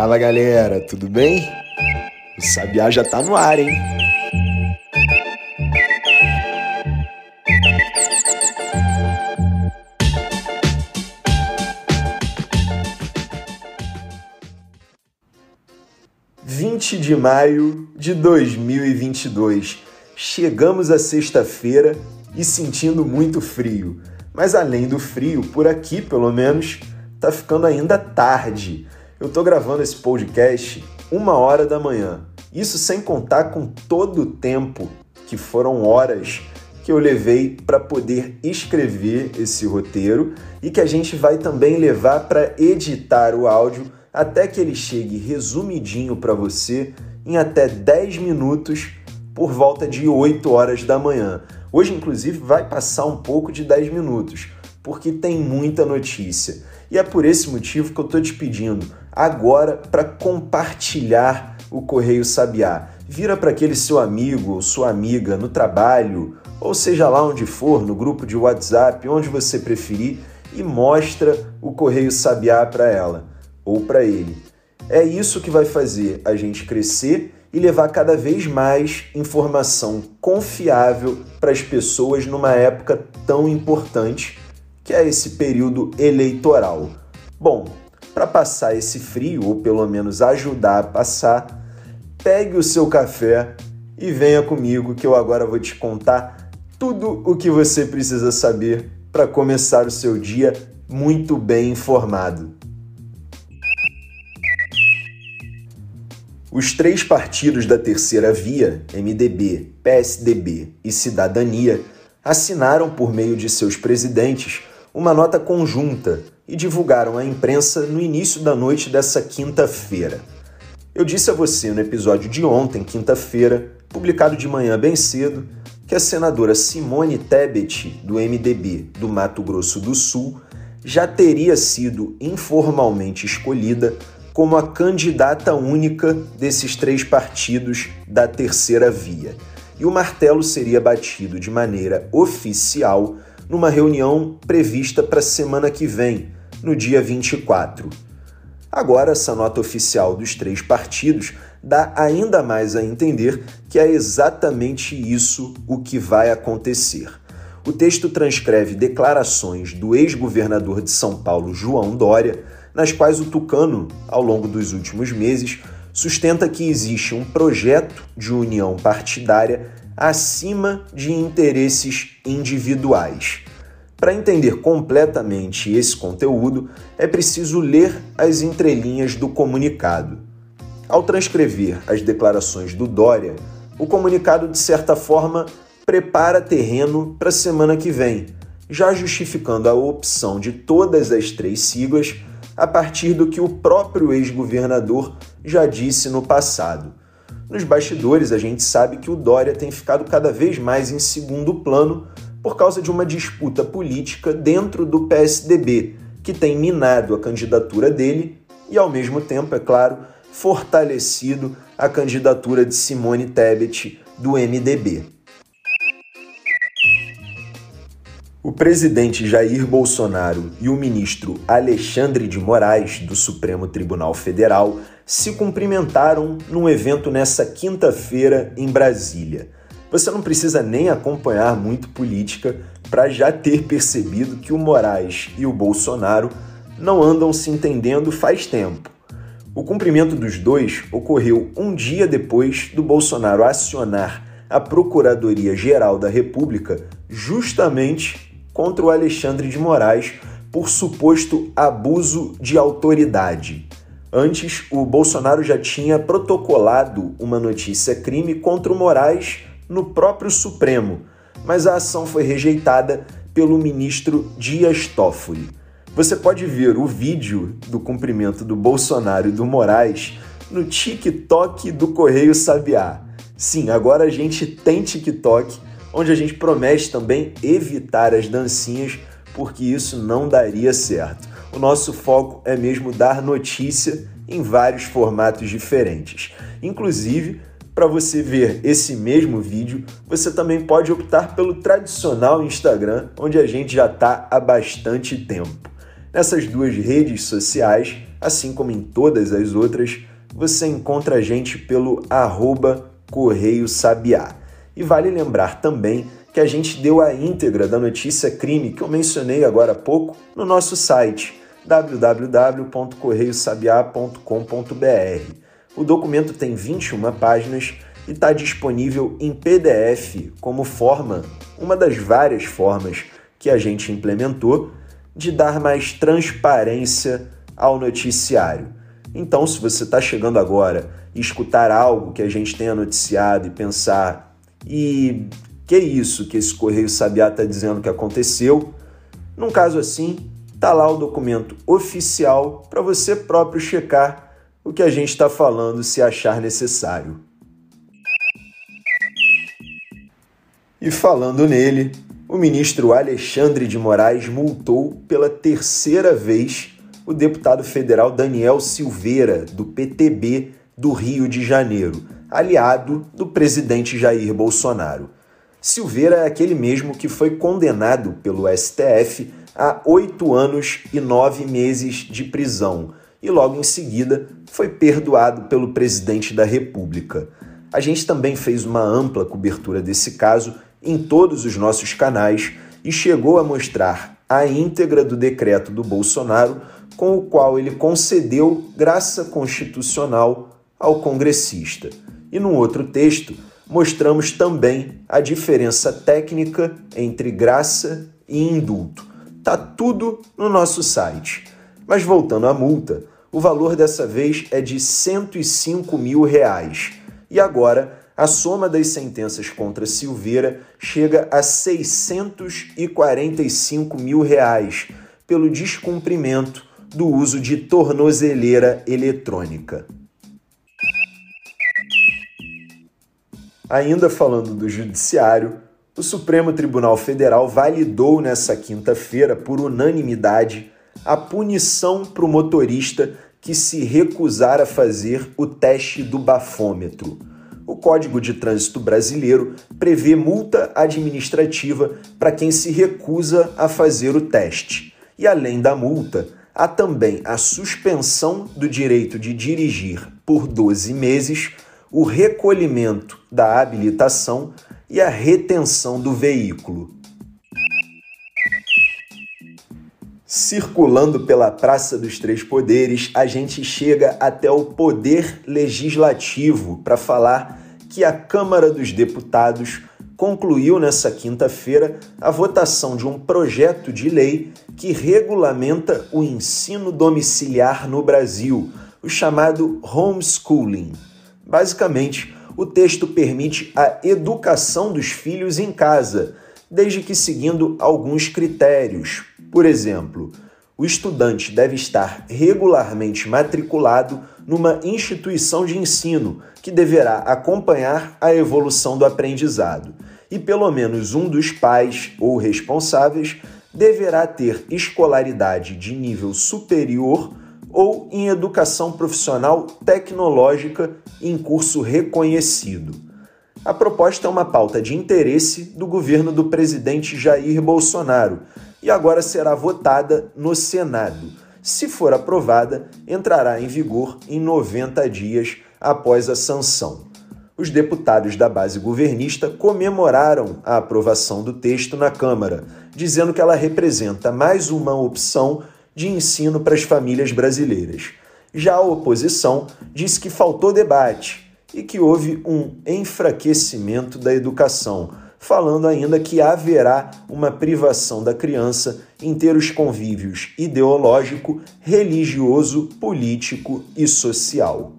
Fala galera, tudo bem? O Sabiá já tá no ar, hein? Vinte de maio de 2022. Chegamos à sexta-feira e sentindo muito frio. Mas além do frio, por aqui pelo menos, tá ficando ainda tarde. Eu tô gravando esse podcast uma hora da manhã. Isso sem contar com todo o tempo, que foram horas que eu levei para poder escrever esse roteiro e que a gente vai também levar para editar o áudio até que ele chegue resumidinho para você em até 10 minutos por volta de 8 horas da manhã. Hoje, inclusive, vai passar um pouco de 10 minutos, porque tem muita notícia. E é por esse motivo que eu estou te pedindo agora para compartilhar o Correio Sabiá. Vira para aquele seu amigo ou sua amiga no trabalho, ou seja lá onde for, no grupo de WhatsApp, onde você preferir, e mostra o Correio Sabiá para ela ou para ele. É isso que vai fazer a gente crescer e levar cada vez mais informação confiável para as pessoas numa época tão importante que é esse período eleitoral. Bom, para passar esse frio, ou pelo menos ajudar a passar, pegue o seu café e venha comigo que eu agora vou te contar tudo o que você precisa saber para começar o seu dia muito bem informado. Os três partidos da terceira via, MDB, PSDB e Cidadania, assinaram por meio de seus presidentes uma nota conjunta e divulgaram à imprensa no início da noite dessa quinta-feira. Eu disse a você no episódio de ontem, quinta-feira, publicado de manhã bem cedo, que a senadora Simone Tebet, do MDB do Mato Grosso do Sul, já teria sido informalmente escolhida como a candidata única desses três partidos da terceira via. E o martelo seria batido de maneira oficial numa reunião prevista para a semana que vem, no dia 24. Agora, essa nota oficial dos três partidos dá ainda mais a entender que é exatamente isso o que vai acontecer. O texto transcreve declarações do ex-governador de São Paulo, João Dória, nas quais o Tucano, ao longo dos últimos meses, sustenta que existe um projeto de união partidária acima de interesses individuais. Para entender completamente esse conteúdo, é preciso ler as entrelinhas do comunicado. Ao transcrever as declarações do Dória, o comunicado, de certa forma, prepara terreno para a semana que vem, já justificando a opção de todas as três siglas a partir do que o próprio ex-governador já disse no passado. Nos bastidores, a gente sabe que o Dória tem ficado cada vez mais em segundo plano por causa de uma disputa política dentro do PSDB, que tem minado a candidatura dele e, ao mesmo tempo, é claro, fortalecido a candidatura de Simone Tebet do MDB. O presidente Jair Bolsonaro e o ministro Alexandre de Moraes, do Supremo Tribunal Federal, se cumprimentaram num evento nessa quinta-feira em Brasília. Você não precisa nem acompanhar muito política para já ter percebido que o Moraes e o Bolsonaro não andam se entendendo faz tempo. O cumprimento dos dois ocorreu um dia depois do Bolsonaro acionar a Procuradoria-Geral da República justamente contra o Alexandre de Moraes por suposto abuso de autoridade. Antes, o Bolsonaro já tinha protocolado uma notícia crime contra o Moraes no próprio Supremo, mas a ação foi rejeitada pelo ministro Dias Toffoli. Você pode ver o vídeo do cumprimento do Bolsonaro e do Moraes no TikTok do Correio Sabiá. Sim, agora a gente tem TikTok onde a gente promete também evitar as dancinhas, porque isso não daria certo. O nosso foco é mesmo dar notícia em vários formatos diferentes. Inclusive, para você ver esse mesmo vídeo, você também pode optar pelo tradicional Instagram, onde a gente já está há bastante tempo. Nessas duas redes sociais, assim como em todas as outras, você encontra a gente pelo arroba Correio Sabiá. E vale lembrar também que a gente deu a íntegra da notícia crime que eu mencionei agora há pouco no nosso site www.correiosabiá.com.br. O documento tem 21 páginas e está disponível em PDF como forma, uma das várias formas que a gente implementou de dar mais transparência ao noticiário. Então, se você está chegando agora e escutar algo que a gente tenha noticiado e pensar, e que é isso que esse Correio Sabiá está dizendo que aconteceu, num caso assim, tá lá o documento oficial para você próprio checar o que a gente está falando se achar necessário. E falando nele, o ministro Alexandre de Moraes multou pela terceira vez o deputado federal Daniel Silveira, do PTB do Rio de Janeiro, aliado do presidente Jair Bolsonaro. Silveira é aquele mesmo que foi condenado pelo STF a oito anos e nove meses de prisão e logo em seguida foi perdoado pelo presidente da República. A gente também fez uma ampla cobertura desse caso em todos os nossos canais e chegou a mostrar a íntegra do decreto do Bolsonaro com o qual ele concedeu graça constitucional ao congressista. E num outro texto, mostramos também a diferença técnica entre graça e indulto. Tá tudo no nosso site. Mas voltando à multa, o valor dessa vez é de 105 mil reais. E agora a soma das sentenças contra Silveira chega a 645 mil reais pelo descumprimento do uso de tornozeleira eletrônica. Ainda falando do Judiciário, o Supremo Tribunal Federal validou nessa quinta-feira, por unanimidade, a punição para o motorista que se recusar a fazer o teste do bafômetro o Código de Trânsito Brasileiro prevê multa administrativa para quem se recusa a fazer o teste. E além da multa, há também a suspensão do direito de dirigir por 12 meses, o recolhimento da habilitação e a retenção do veículo. Circulando pela Praça dos Três Poderes, a gente chega até o Poder Legislativo para falar que a Câmara dos Deputados concluiu nessa quinta-feira a votação de um projeto de lei que regulamenta o ensino domiciliar no Brasil, o chamado homeschooling. Basicamente, o texto permite a educação dos filhos em casa, desde que seguindo alguns critérios. Por exemplo, o estudante deve estar regularmente matriculado numa instituição de ensino que deverá acompanhar a evolução do aprendizado, e pelo menos um dos pais ou responsáveis deverá ter escolaridade de nível superior ou em educação profissional tecnológica em curso reconhecido. A proposta é uma pauta de interesse do governo do presidente Jair Bolsonaro e agora será votada no Senado. Se for aprovada, entrará em vigor em 90 dias após a sanção. Os deputados da base governista comemoraram a aprovação do texto na Câmara, dizendo que ela representa mais uma opção de ensino para as famílias brasileiras. Já a oposição disse que faltou debate e que houve um enfraquecimento da educação, falando ainda que haverá uma privação da criança em ter os convívios ideológico, religioso, político e social.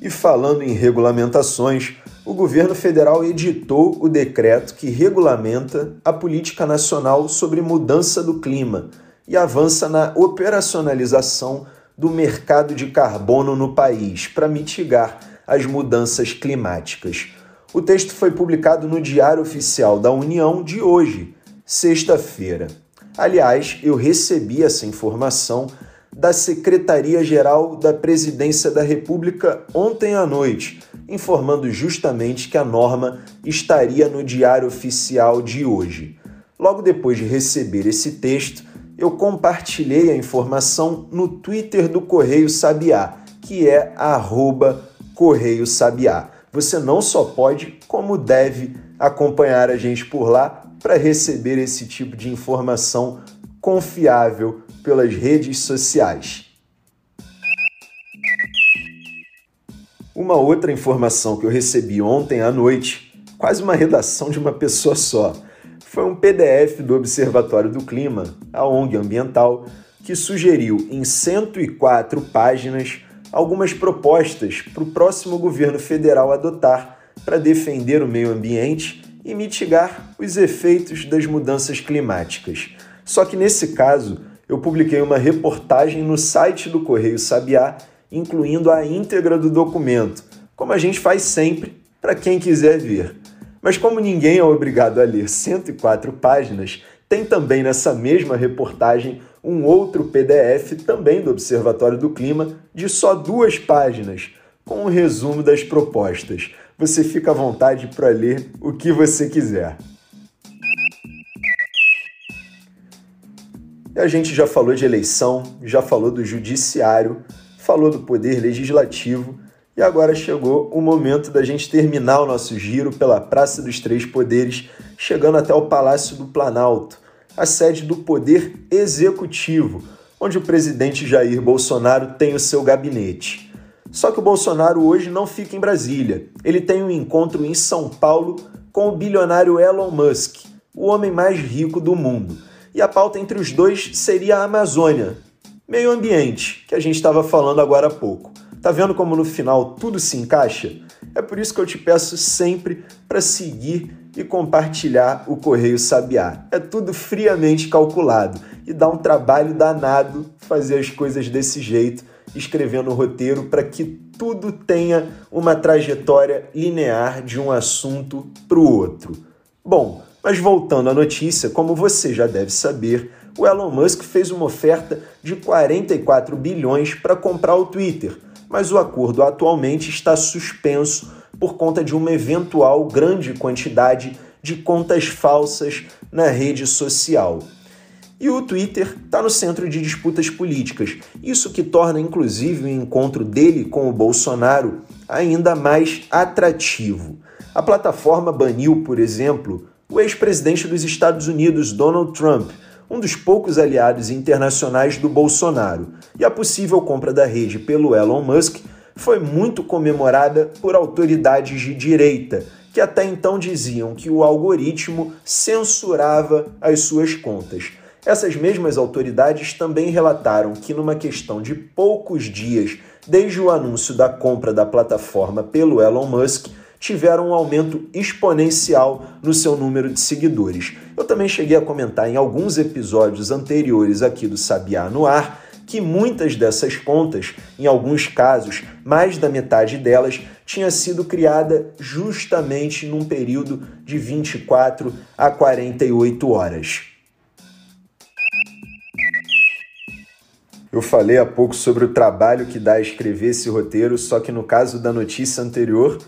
E falando em regulamentações, o governo federal editou o decreto que regulamenta a política nacional sobre mudança do clima e avança na operacionalização do mercado de carbono no país para mitigar as mudanças climáticas. O texto foi publicado no Diário Oficial da União de hoje, sexta-feira. Aliás, eu recebi essa informação da Secretaria-Geral da Presidência da República ontem à noite, informando justamente que a norma estaria no Diário Oficial de hoje. Logo depois de receber esse texto, eu compartilhei a informação no Twitter do Correio Sabiá, que é Correio Sabiá. Você não só pode, como deve acompanhar a gente por lá para receber esse tipo de informação confiável pelas redes sociais. Uma outra informação que eu recebi ontem à noite, quase uma redação de uma pessoa só, foi um PDF do Observatório do Clima, a ONG ambiental, que sugeriu em 104 páginas algumas propostas para o próximo governo federal adotar para defender o meio ambiente e mitigar os efeitos das mudanças climáticas. Só que nesse caso, eu publiquei uma reportagem no site do Correio Sabiá, incluindo a íntegra do documento, como a gente faz sempre para quem quiser ver. Mas como ninguém é obrigado a ler 104 páginas, tem também nessa mesma reportagem um outro PDF, também do Observatório do Clima, de só duas páginas, com um resumo das propostas. Você fica à vontade para ler o que você quiser. E a gente já falou de eleição, já falou do judiciário, falou do poder legislativo e agora chegou o momento da gente terminar o nosso giro pela Praça dos Três Poderes, chegando até o Palácio do Planalto, a sede do Poder Executivo, onde o presidente Jair Bolsonaro tem o seu gabinete. Só que o Bolsonaro hoje não fica em Brasília. Ele tem um encontro em São Paulo com o bilionário Elon Musk, o homem mais rico do mundo e a pauta entre os dois seria a Amazônia, meio ambiente, que a gente estava falando agora há pouco. Tá vendo como no final tudo se encaixa? É por isso que eu te peço sempre para seguir e compartilhar o Correio Sabiá. É tudo friamente calculado e dá um trabalho danado fazer as coisas desse jeito, escrevendo o roteiro para que tudo tenha uma trajetória linear de um assunto para o outro. Bom, mas voltando à notícia, como você já deve saber, o Elon Musk fez uma oferta de 44 bilhões para comprar o Twitter, mas o acordo atualmente está suspenso por conta de uma eventual grande quantidade de contas falsas na rede social. E o Twitter está no centro de disputas políticas, isso que torna inclusive o encontro dele com o Bolsonaro ainda mais atrativo. A plataforma baniu, por exemplo, o ex-presidente dos Estados Unidos, Donald Trump, um dos poucos aliados internacionais do Bolsonaro, e a possível compra da rede pelo Elon Musk foi muito comemorada por autoridades de direita, que até então diziam que o algoritmo censurava as suas contas. Essas mesmas autoridades também relataram que, numa questão de poucos dias desde o anúncio da compra da plataforma pelo Elon Musk, tiveram um aumento exponencial no seu número de seguidores. Eu também cheguei a comentar em alguns episódios anteriores aqui do Sabiá no Ar que muitas dessas contas, em alguns casos, mais da metade delas, tinha sido criada justamente num período de 24 a 48 horas. Eu falei há pouco sobre o trabalho que dá a escrever esse roteiro, só que no caso da notícia anterior,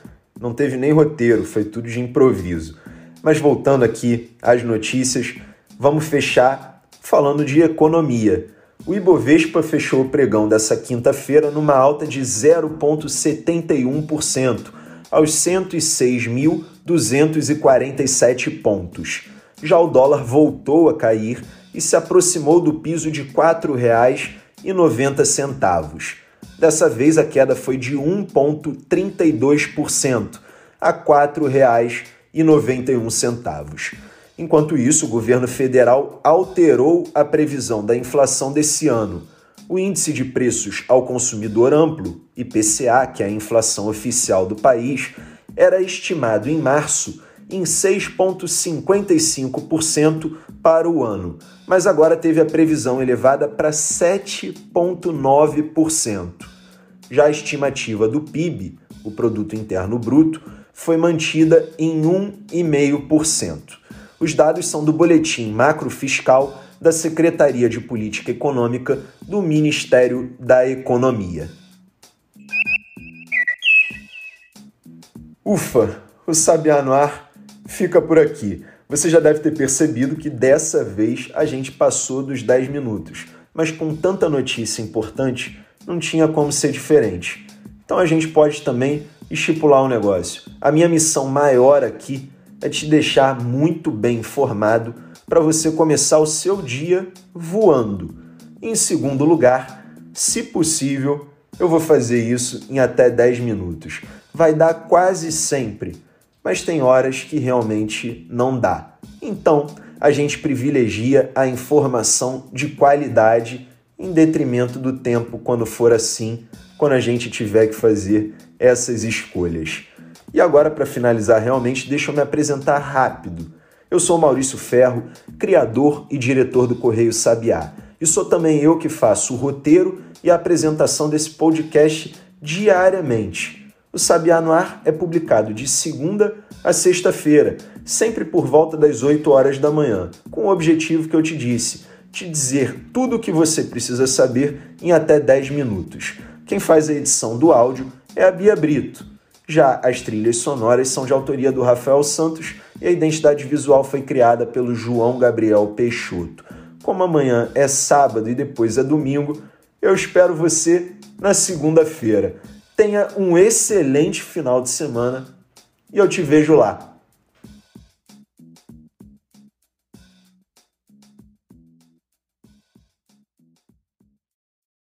não teve nem roteiro, foi tudo de improviso. Mas voltando aqui às notícias, vamos fechar falando de economia. O Ibovespa fechou o pregão dessa quinta-feira numa alta de 0,71%, aos 106.247 pontos. Já o dólar voltou a cair e se aproximou do piso de R$ 4,90. Dessa vez a queda foi de 1,32% a R$ 4,91. Enquanto isso, o governo federal alterou a previsão da inflação desse ano. O índice de preços ao consumidor amplo, IPCA, que é a inflação oficial do país, era estimado em março em 6,55% para o ano, mas agora teve a previsão elevada para 7,9%. Já a estimativa do PIB, o Produto Interno Bruto, foi mantida em 1,5%. Os dados são do Boletim Macrofiscal da Secretaria de Política Econômica do Ministério da Economia. Ufa, o Sabiá no Ar fica por aqui. Você já deve ter percebido que dessa vez a gente passou dos 10 minutos, mas com tanta notícia importante, não tinha como ser diferente. Então a gente pode também estipular um negócio. A minha missão maior aqui é te deixar muito bem informado para você começar o seu dia voando. Em segundo lugar, se possível, eu vou fazer isso em até 10 minutos. Vai dar quase sempre mas tem horas que realmente não dá. Então, a gente privilegia a informação de qualidade em detrimento do tempo quando for assim, quando a gente tiver que fazer essas escolhas. E agora, para finalizar, realmente, deixa eu me apresentar rápido. Eu sou Maurício Ferro, criador e diretor do Correio Sabiá. E sou também eu que faço o roteiro e a apresentação desse podcast diariamente. O Sabiá no Ar é publicado de segunda a sexta-feira, sempre por volta das 8 horas da manhã, com o objetivo que eu te disse, te dizer tudo o que você precisa saber em até 10 minutos. Quem faz a edição do áudio é a Bia Brito. Já as trilhas sonoras são de autoria do Rafael Santos e a identidade visual foi criada pelo João Gabriel Peixoto. Como amanhã é sábado e depois é domingo, eu espero você na segunda-feira. Tenha um excelente final de semana e eu te vejo lá.